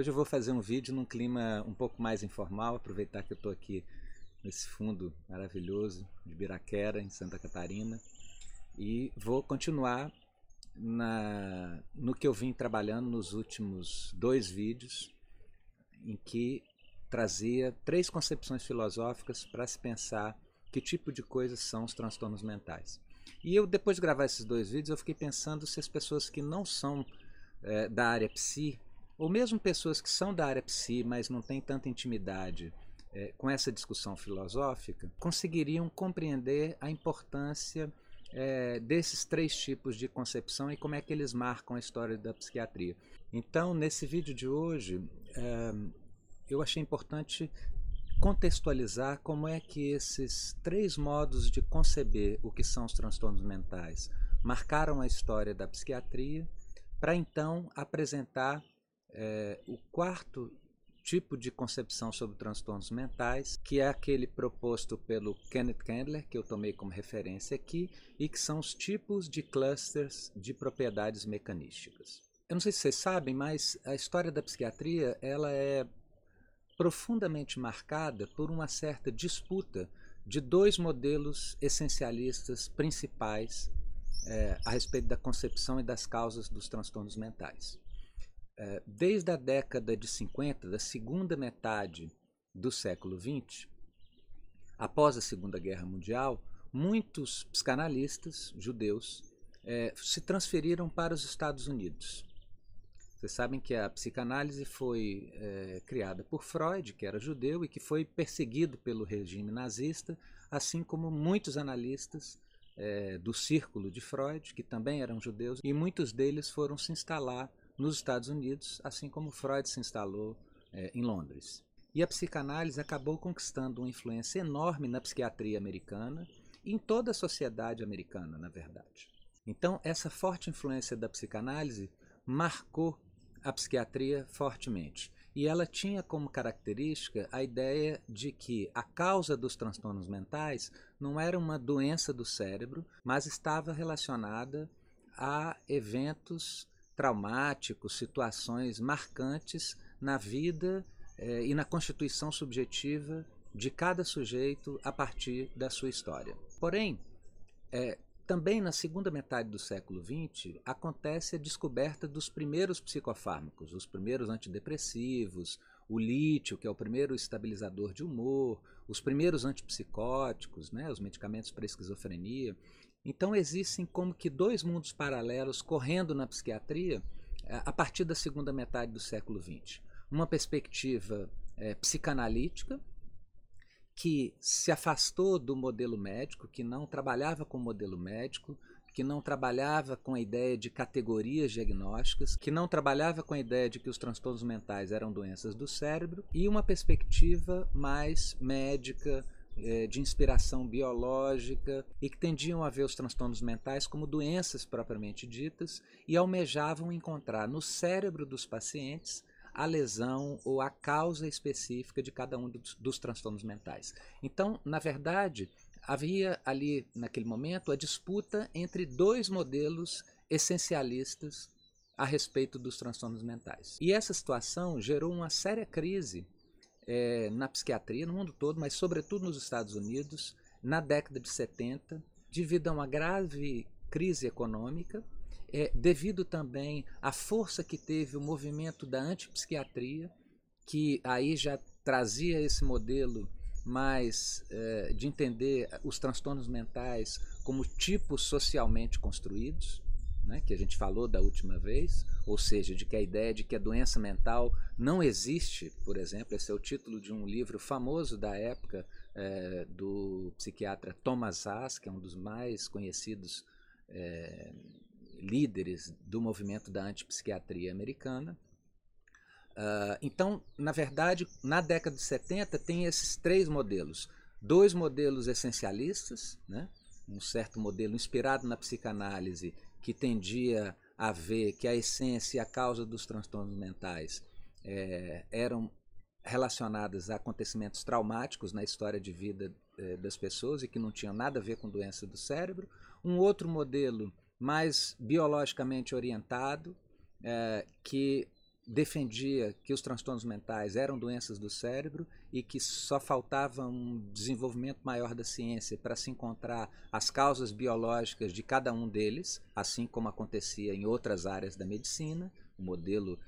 Hoje eu vou fazer um vídeo num clima um pouco mais informal, aproveitar que eu estou aqui nesse fundo maravilhoso de Biraquera, em Santa Catarina, e vou continuar na, no que eu vim trabalhando nos últimos dois vídeos, em que trazia três concepções filosóficas para se pensar que tipo de coisas são os transtornos mentais. E eu, depois de gravar esses dois vídeos, eu fiquei pensando se as pessoas que não são é, da área psi, ou mesmo pessoas que são da área psi, mas não têm tanta intimidade é, com essa discussão filosófica, conseguiriam compreender a importância é, desses três tipos de concepção e como é que eles marcam a história da psiquiatria. Então, nesse vídeo de hoje, é, eu achei importante contextualizar como é que esses três modos de conceber o que são os transtornos mentais marcaram a história da psiquiatria, para então apresentar é, o quarto tipo de concepção sobre transtornos mentais, que é aquele proposto pelo Kenneth Candler, que eu tomei como referência aqui, e que são os tipos de clusters de propriedades mecanísticas. Eu não sei se vocês sabem, mas a história da psiquiatria ela é profundamente marcada por uma certa disputa de dois modelos essencialistas principais é, a respeito da concepção e das causas dos transtornos mentais. É, desde a década de 50, da segunda metade do século XX, após a Segunda Guerra Mundial, muitos psicanalistas judeus é, se transferiram para os Estados Unidos. Vocês sabem que a psicanálise foi é, criada por Freud, que era judeu e que foi perseguido pelo regime nazista, assim como muitos analistas do círculo de Freud, que também eram judeus, e muitos deles foram se instalar nos Estados Unidos, assim como Freud se instalou é, em Londres. E a psicanálise acabou conquistando uma influência enorme na psiquiatria americana e em toda a sociedade americana, na verdade. Então, essa forte influência da psicanálise marcou a psiquiatria fortemente. E ela tinha como característica a ideia de que a causa dos transtornos mentais não era uma doença do cérebro, mas estava relacionada a eventos traumáticos, situações marcantes na vida eh, e na constituição subjetiva de cada sujeito a partir da sua história. Porém, eh, também na segunda metade do século XX acontece a descoberta dos primeiros psicofármacos, os primeiros antidepressivos, o lítio, que é o primeiro estabilizador de humor, os primeiros antipsicóticos, né, os medicamentos para esquizofrenia. Então existem como que dois mundos paralelos correndo na psiquiatria eh, a partir da segunda metade do século XX. Uma perspectiva é, psicanalítica, que se afastou do modelo médico, que não trabalhava com o modelo médico, que não trabalhava com a ideia de categorias diagnósticas, que não trabalhava com a ideia de que os transtornos mentais eram doenças do cérebro, e uma perspectiva mais médica, eh, de inspiração biológica e que tendiam a ver os transtornos mentais como doenças propriamente ditas e almejavam encontrar no cérebro dos pacientes a lesão ou a causa específica de cada um dos, dos transtornos mentais. Então, na verdade, havia ali, naquele momento, a disputa entre dois modelos essencialistas a respeito dos transtornos mentais. E essa situação gerou uma séria crise é, na psiquiatria, no mundo todo, mas sobretudo nos Estados Unidos, na década de 70, devido a uma grave crise econômica é, devido também à força que teve o movimento da antipsiquiatria, que aí já trazia esse modelo mais é, de entender os transtornos mentais como tipos socialmente construídos, né, que a gente falou da última vez, ou seja, de que a ideia de que a doença mental não existe, por exemplo, esse é o título de um livro famoso da época é, do psiquiatra Thomas Haas, que é um dos mais conhecidos é, líderes do movimento da antipsiquiatria americana. Uh, então, na verdade, na década de 70 tem esses três modelos. Dois modelos essencialistas, né? um certo modelo inspirado na psicanálise que tendia a ver que a essência e a causa dos transtornos mentais é, eram relacionadas a acontecimentos traumáticos na história de vida é, das pessoas e que não tinham nada a ver com doença do cérebro. Um outro modelo mais biologicamente orientado, é, que defendia que os transtornos mentais eram doenças do cérebro e que só faltava um desenvolvimento maior da ciência para se encontrar as causas biológicas de cada um deles, assim como acontecia em outras áreas da medicina. O modelo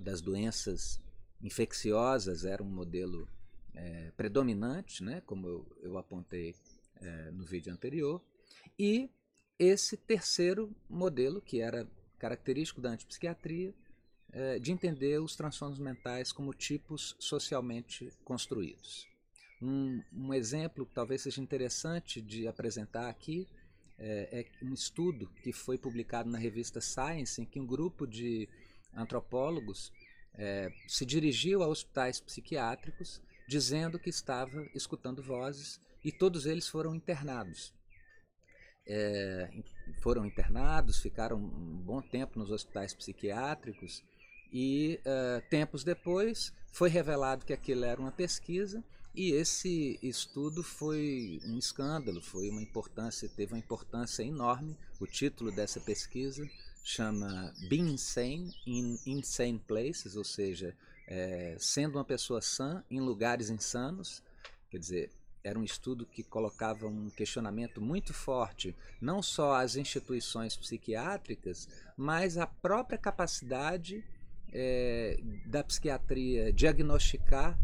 das doenças infecciosas era um modelo é, predominante, né, como eu, eu apontei é, no vídeo anterior, e esse terceiro modelo, que era característico da antipsiquiatria, de entender os transtornos mentais como tipos socialmente construídos. Um, um, exemplo que talvez seja interessante de apresentar aqui é, é, um estudo que foi publicado na revista Science, em que um grupo de antropólogos é, se dirigiu a hospitais psiquiátricos dizendo que estava escutando vozes e todos eles foram internados. É, foram internados, ficaram um bom tempo nos hospitais psiquiátricos e uh, tempos depois foi revelado que aquilo era uma pesquisa e esse estudo foi um escândalo, foi uma importância, teve uma importância enorme. O título dessa pesquisa chama Being Insane in Insane Places, ou seja, é, sendo uma pessoa sã em lugares insanos. Quer dizer, era um estudo que colocava um questionamento muito forte, não só às instituições psiquiátricas, mas à própria capacidade é, da psiquiatria diagnosticar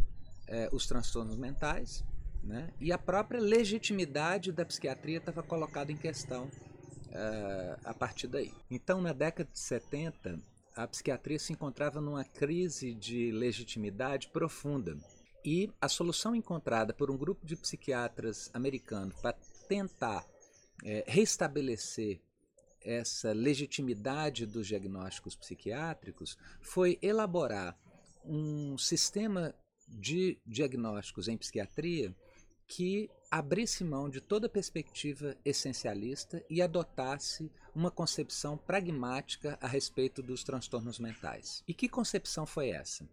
é, os transtornos mentais, né? e a própria legitimidade da psiquiatria estava colocada em questão é, a partir daí. Então, na década de 70, a psiquiatria se encontrava numa crise de legitimidade profunda. E a solução encontrada por um grupo de psiquiatras americanos para tentar é, restabelecer essa legitimidade dos diagnósticos psiquiátricos foi elaborar um sistema de diagnósticos em psiquiatria que abrisse mão de toda perspectiva essencialista e adotasse uma concepção pragmática a respeito dos transtornos mentais. E que concepção foi essa?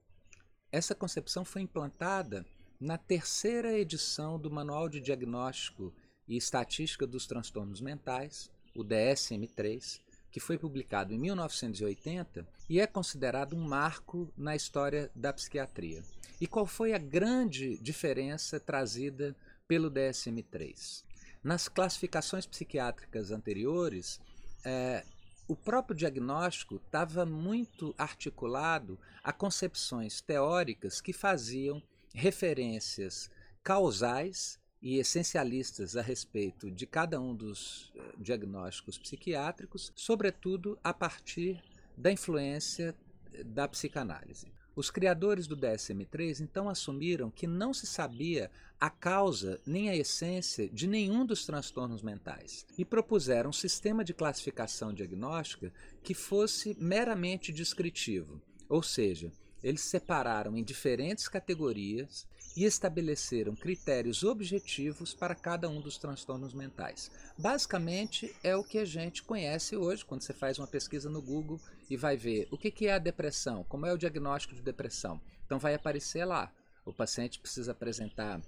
Essa concepção foi implantada na terceira edição do Manual de Diagnóstico e Estatística dos Transtornos Mentais, o DSM-3, que foi publicado em 1980 e é considerado um marco na história da psiquiatria. E qual foi a grande diferença trazida pelo DSM-3? Nas classificações psiquiátricas anteriores, é, o próprio diagnóstico estava muito articulado a concepções teóricas que faziam referências causais e essencialistas a respeito de cada um dos eh, diagnósticos psiquiátricos, sobretudo a partir da influência eh, da psicanálise. Os criadores do DSM-3 então assumiram que não se sabia a causa nem a essência de nenhum dos transtornos mentais e propuseram um sistema de classificação diagnóstica que fosse meramente descritivo, ou seja, eles separaram em diferentes categorias e estabeleceram critérios objetivos para cada um dos transtornos mentais. Basicamente é o que a gente conhece hoje quando você faz uma pesquisa no Google e vai ver o que é a depressão, como é o diagnóstico de depressão. Então vai aparecer lá. O paciente precisa apresentar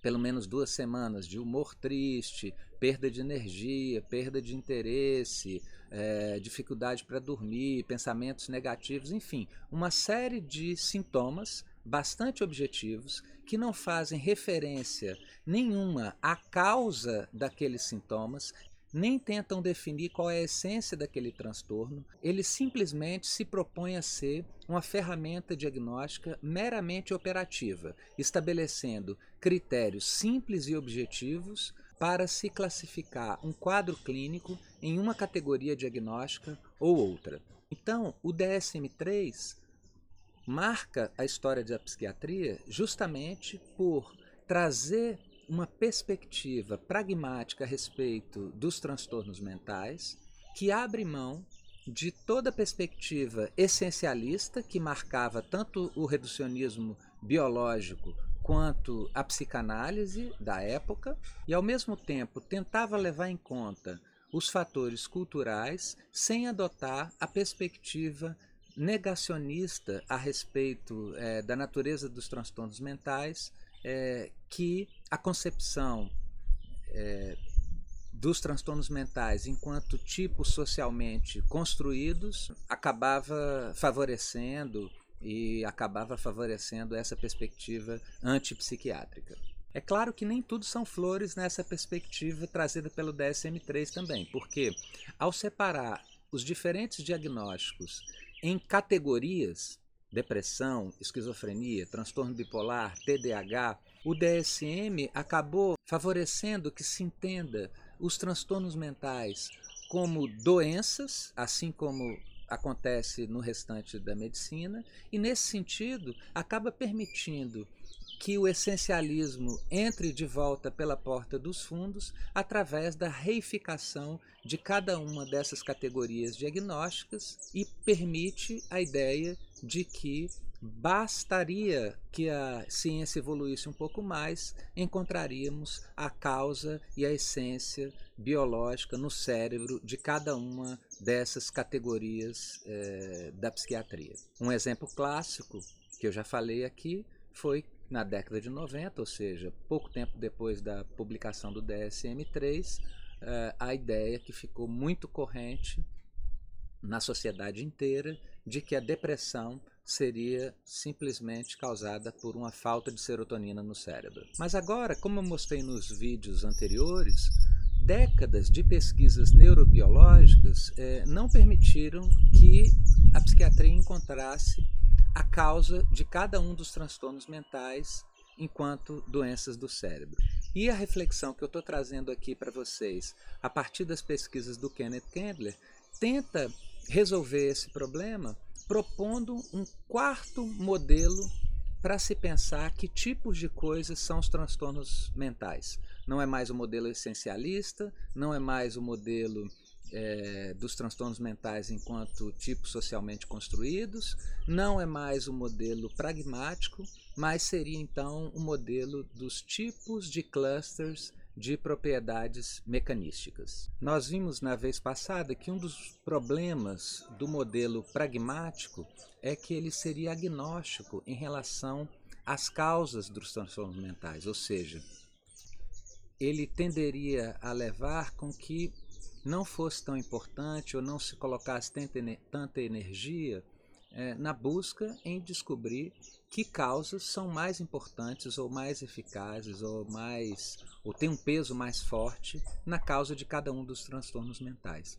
pelo menos duas semanas de humor triste, perda de energia, perda de interesse, é, dificuldade para dormir, pensamentos negativos, enfim, uma série de sintomas bastante objetivos que não fazem referência nenhuma à causa daqueles sintomas, nem tentam definir qual é a essência daquele transtorno, ele simplesmente se propõe a ser uma ferramenta diagnóstica meramente operativa, estabelecendo critérios simples e objetivos para se classificar um quadro clínico em uma categoria diagnóstica ou outra. Então, o DSM-3 marca a história da psiquiatria justamente por trazer uma perspectiva pragmática a respeito dos transtornos mentais, que abre mão de toda a perspectiva essencialista que marcava tanto o reducionismo biológico quanto a psicanálise da época, e ao mesmo tempo tentava levar em conta os fatores culturais sem adotar a perspectiva negacionista a respeito é, da natureza dos transtornos mentais, é, que a concepção é, dos transtornos mentais enquanto tipos socialmente construídos acabava favorecendo e acabava favorecendo essa perspectiva antipsiquiátrica. É claro que nem tudo são flores nessa perspectiva trazida pelo DSM-3 também, porque ao separar os diferentes diagnósticos em categorias, depressão, esquizofrenia, transtorno bipolar, TDAH, o DSM acabou favorecendo que se entenda os transtornos mentais como doenças, assim como acontece no restante da medicina, e nesse sentido acaba permitindo que o essencialismo entre de volta pela porta dos fundos através da reificação de cada uma dessas categorias diagnósticas e permite a ideia de que bastaria que a ciência evoluísse um pouco mais, encontraríamos a causa e a essência biológica no cérebro de cada uma dessas categorias eh, da psiquiatria. Um exemplo clássico que eu já falei aqui foi na década de 90, ou seja, pouco tempo depois da publicação do DSM-3, eh, a ideia que ficou muito corrente na sociedade inteira de que a depressão seria simplesmente causada por uma falta de serotonina no cérebro. Mas agora, como eu mostrei nos vídeos anteriores, décadas de pesquisas neurobiológicas eh, não permitiram que a psiquiatria encontrasse a causa de cada um dos transtornos mentais enquanto doenças do cérebro. E a reflexão que eu estou trazendo aqui para vocês, a partir das pesquisas do Kenneth Kendler, tenta resolver esse problema propondo um quarto modelo para se pensar que tipos de coisas são os transtornos mentais. Não é mais o modelo essencialista, não é mais o modelo é, dos transtornos mentais enquanto tipos socialmente construídos, não é mais o modelo pragmático, mas seria então o modelo dos tipos de clusters de propriedades mecanísticas. Nós vimos na vez passada que um dos problemas do modelo pragmático é que ele seria agnóstico em relação às causas dos transtornos mentais, ou seja, ele tenderia a levar com que não fosse tão importante ou não se colocasse tanta energia é, na busca em descobrir que causas são mais importantes ou mais eficazes ou mais ou tem um peso mais forte na causa de cada um dos transtornos mentais.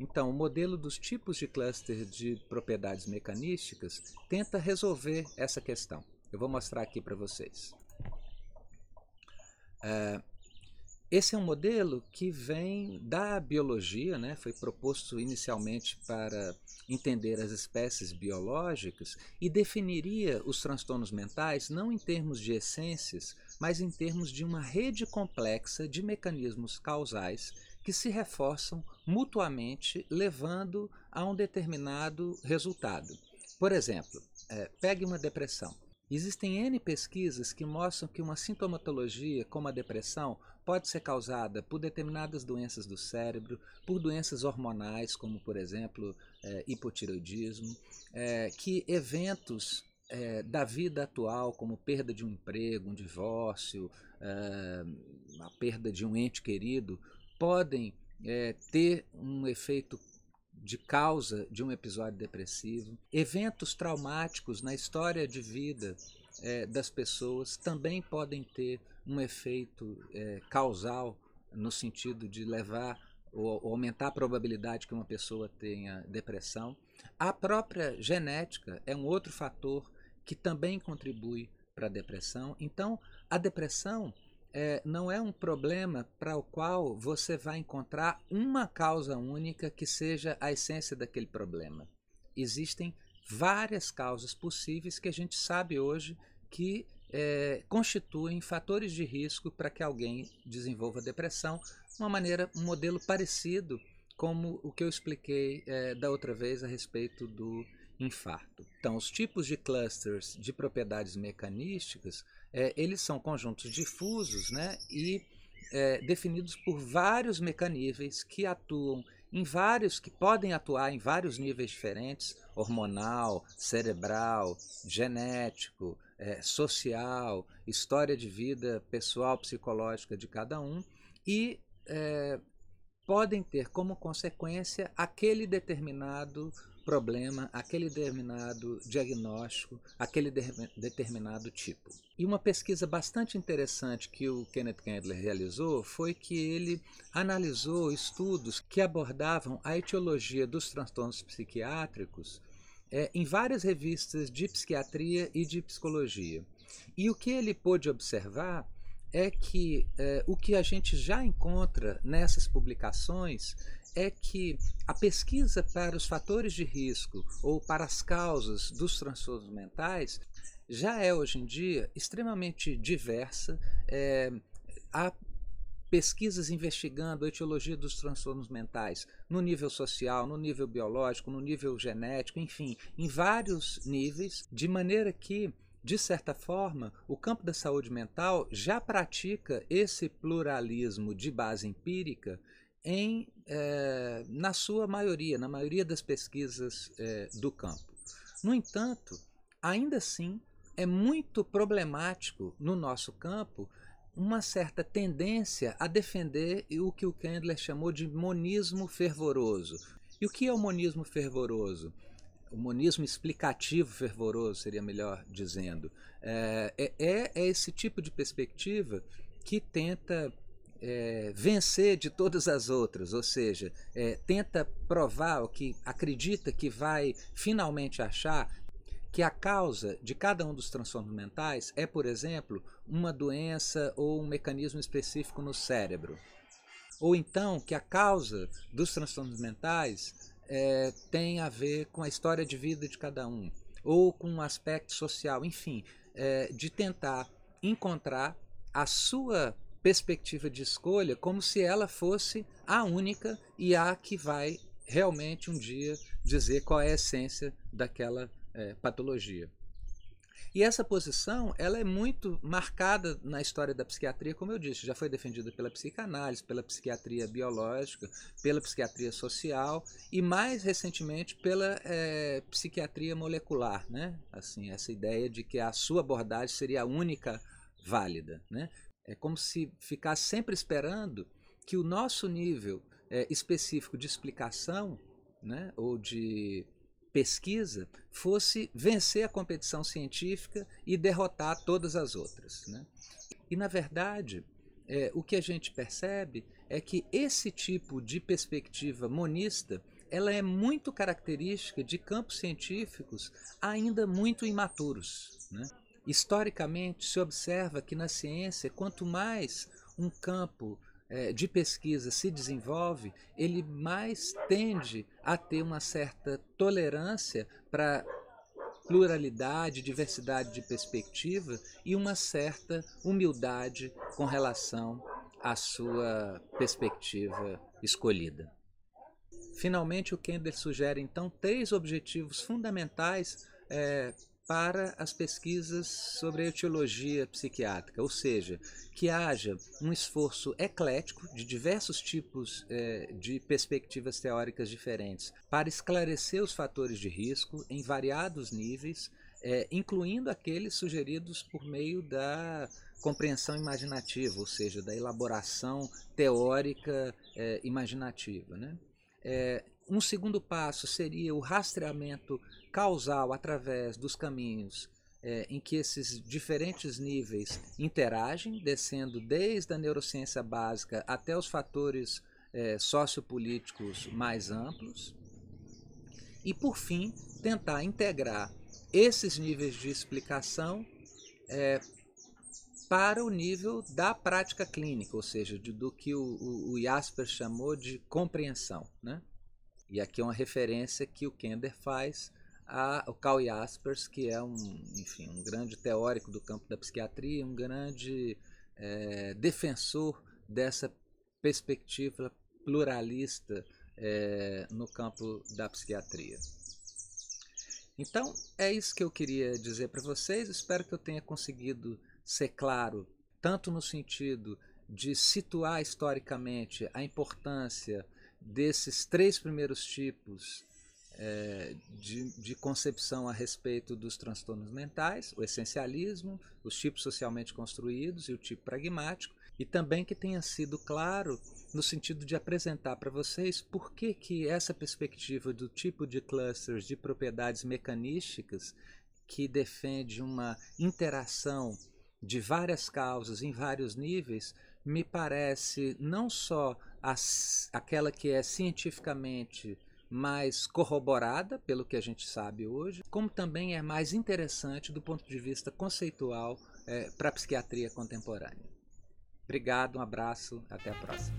Então, o modelo dos tipos de cluster de propriedades mecanísticas tenta resolver essa questão. Eu vou mostrar aqui para vocês. É, esse é um modelo que vem da biologia, né? foi proposto inicialmente para entender as espécies biológicas e definiria os transtornos mentais não em termos de essências, mas em termos de uma rede complexa de mecanismos causais que se reforçam mutuamente, levando a um determinado resultado. Por exemplo, é, pegue uma depressão. Existem N pesquisas que mostram que uma sintomatologia como a depressão pode ser causada por determinadas doenças do cérebro, por doenças hormonais, como por exemplo é, hipotireoidismo, é, que eventos é, da vida atual, como perda de um emprego, um divórcio, é, a perda de um ente querido, podem é, ter um efeito de causa de um episódio depressivo. Eventos traumáticos na história de vida é, das pessoas também podem ter um efeito é, causal no sentido de levar ou, ou aumentar a probabilidade que uma pessoa tenha depressão. A própria genética é um outro fator que também contribui para a depressão. Então, a depressão é, não é um problema para o qual você vai encontrar uma causa única que seja a essência daquele problema. Existem várias causas possíveis que a gente sabe hoje que é, constituem fatores de risco para que alguém desenvolva depressão, uma maneira, um modelo parecido como o que eu expliquei é, da outra vez a respeito do infarto. Então, os tipos de clusters de propriedades mecanísticas, é, eles são conjuntos difusos né, e é, definidos por vários mecanismos que atuam em vários, que podem atuar em vários níveis diferentes, hormonal, cerebral, genético, é, social, história de vida pessoal, psicológica de cada um, e é, podem ter como consequência aquele determinado problema, aquele determinado diagnóstico, aquele de determinado tipo. E uma pesquisa bastante interessante que o Kenneth Kendler realizou foi que ele analisou estudos que abordavam a etiologia dos transtornos psiquiátricos é, em várias revistas de psiquiatria e de psicologia. E o que ele pôde observar é que é, o que a gente já encontra nessas publicações é que a pesquisa para os fatores de risco ou para as causas dos transtornos mentais já é hoje em dia extremamente diversa. É, há pesquisas investigando a etiologia dos transtornos mentais no nível social, no nível biológico, no nível genético, enfim, em vários níveis, de maneira que de certa forma, o campo da saúde mental já pratica esse pluralismo de base empírica em, é, na sua maioria, na maioria das pesquisas é, do campo. No entanto, ainda assim, é muito problemático no nosso campo uma certa tendência a defender o que o Kendler chamou de monismo fervoroso. E o que é o monismo fervoroso? O monismo explicativo fervoroso, seria melhor dizendo. É, é, é esse tipo de perspectiva que tenta é, vencer de todas as outras, ou seja, é, tenta provar o que acredita que vai finalmente achar que a causa de cada um dos transtornos mentais é, por exemplo, uma doença ou um mecanismo específico no cérebro. Ou então que a causa dos transtornos mentais é, tem a ver com a história de vida de cada um, ou com um aspecto social, enfim, é, de tentar encontrar a sua perspectiva de escolha como se ela fosse a única e a que vai realmente um dia dizer qual é a essência daquela é, patologia. E essa posição ela é muito marcada na história da psiquiatria, como eu disse, já foi defendida pela psicanálise, pela psiquiatria biológica, pela psiquiatria social e mais recentemente pela é, psiquiatria molecular, né? Assim, essa ideia de que a sua abordagem seria a única válida, né? É como se ficasse sempre esperando que o nosso nível é, específico de explicação, né, ou de pesquisa fosse vencer a competição científica e derrotar todas as outras. Né? E, na verdade, é, o que a gente percebe é que esse tipo de perspectiva monista ela é muito característica de campos científicos ainda muito imaturos. Né? Historicamente, se observa que na ciência, quanto mais um campo de pesquisa se desenvolve, ele mais tende a ter uma certa tolerância para pluralidade, diversidade de perspectiva e uma certa humildade com relação à sua perspectiva escolhida. Finalmente, o Kendall sugere então três objetivos fundamentais é, para as pesquisas sobre a etiologia psiquiátrica, ou seja, que haja um esforço eclético de diversos tipos eh, de perspectivas teóricas diferentes para esclarecer os fatores de risco em variados níveis, eh, incluindo aqueles sugeridos por meio da compreensão imaginativa, ou seja, da elaboração teórica eh, imaginativa. Né? Um segundo passo seria o rastreamento causal através dos caminhos é, em que esses diferentes níveis interagem, descendo desde a neurociência básica até os fatores é, sociopolíticos mais amplos. E, por fim, tentar integrar esses níveis de explicação é, para o nível da prática clínica, ou seja, de, do que o, o, Jasper chamou de compreensão. Né? E aqui é uma referência que o Kender faz ao Carl Jaspers, que é um, enfim, um grande teórico do campo da psiquiatria, um grande é, defensor dessa perspectiva pluralista é, no campo da psiquiatria. Então, é isso que eu queria dizer para vocês. Espero que eu tenha conseguido ser claro, tanto no sentido de situar historicamente a importância desses três primeiros tipos é, de, de, concepção a respeito dos transtornos mentais, o essencialismo, os tipos socialmente construídos e o tipo pragmático, e também que tenha sido claro no sentido de apresentar para vocês por que, que essa perspectiva do tipo de clusters de propriedades mecanísticas que defende uma interação de várias causas em vários níveis me parece não só as, aquela que é cientificamente mais corroborada pelo que a gente sabe hoje, como também é mais interessante do ponto de vista conceitual é, para a psiquiatria contemporânea. Obrigado, um abraço, até a próxima.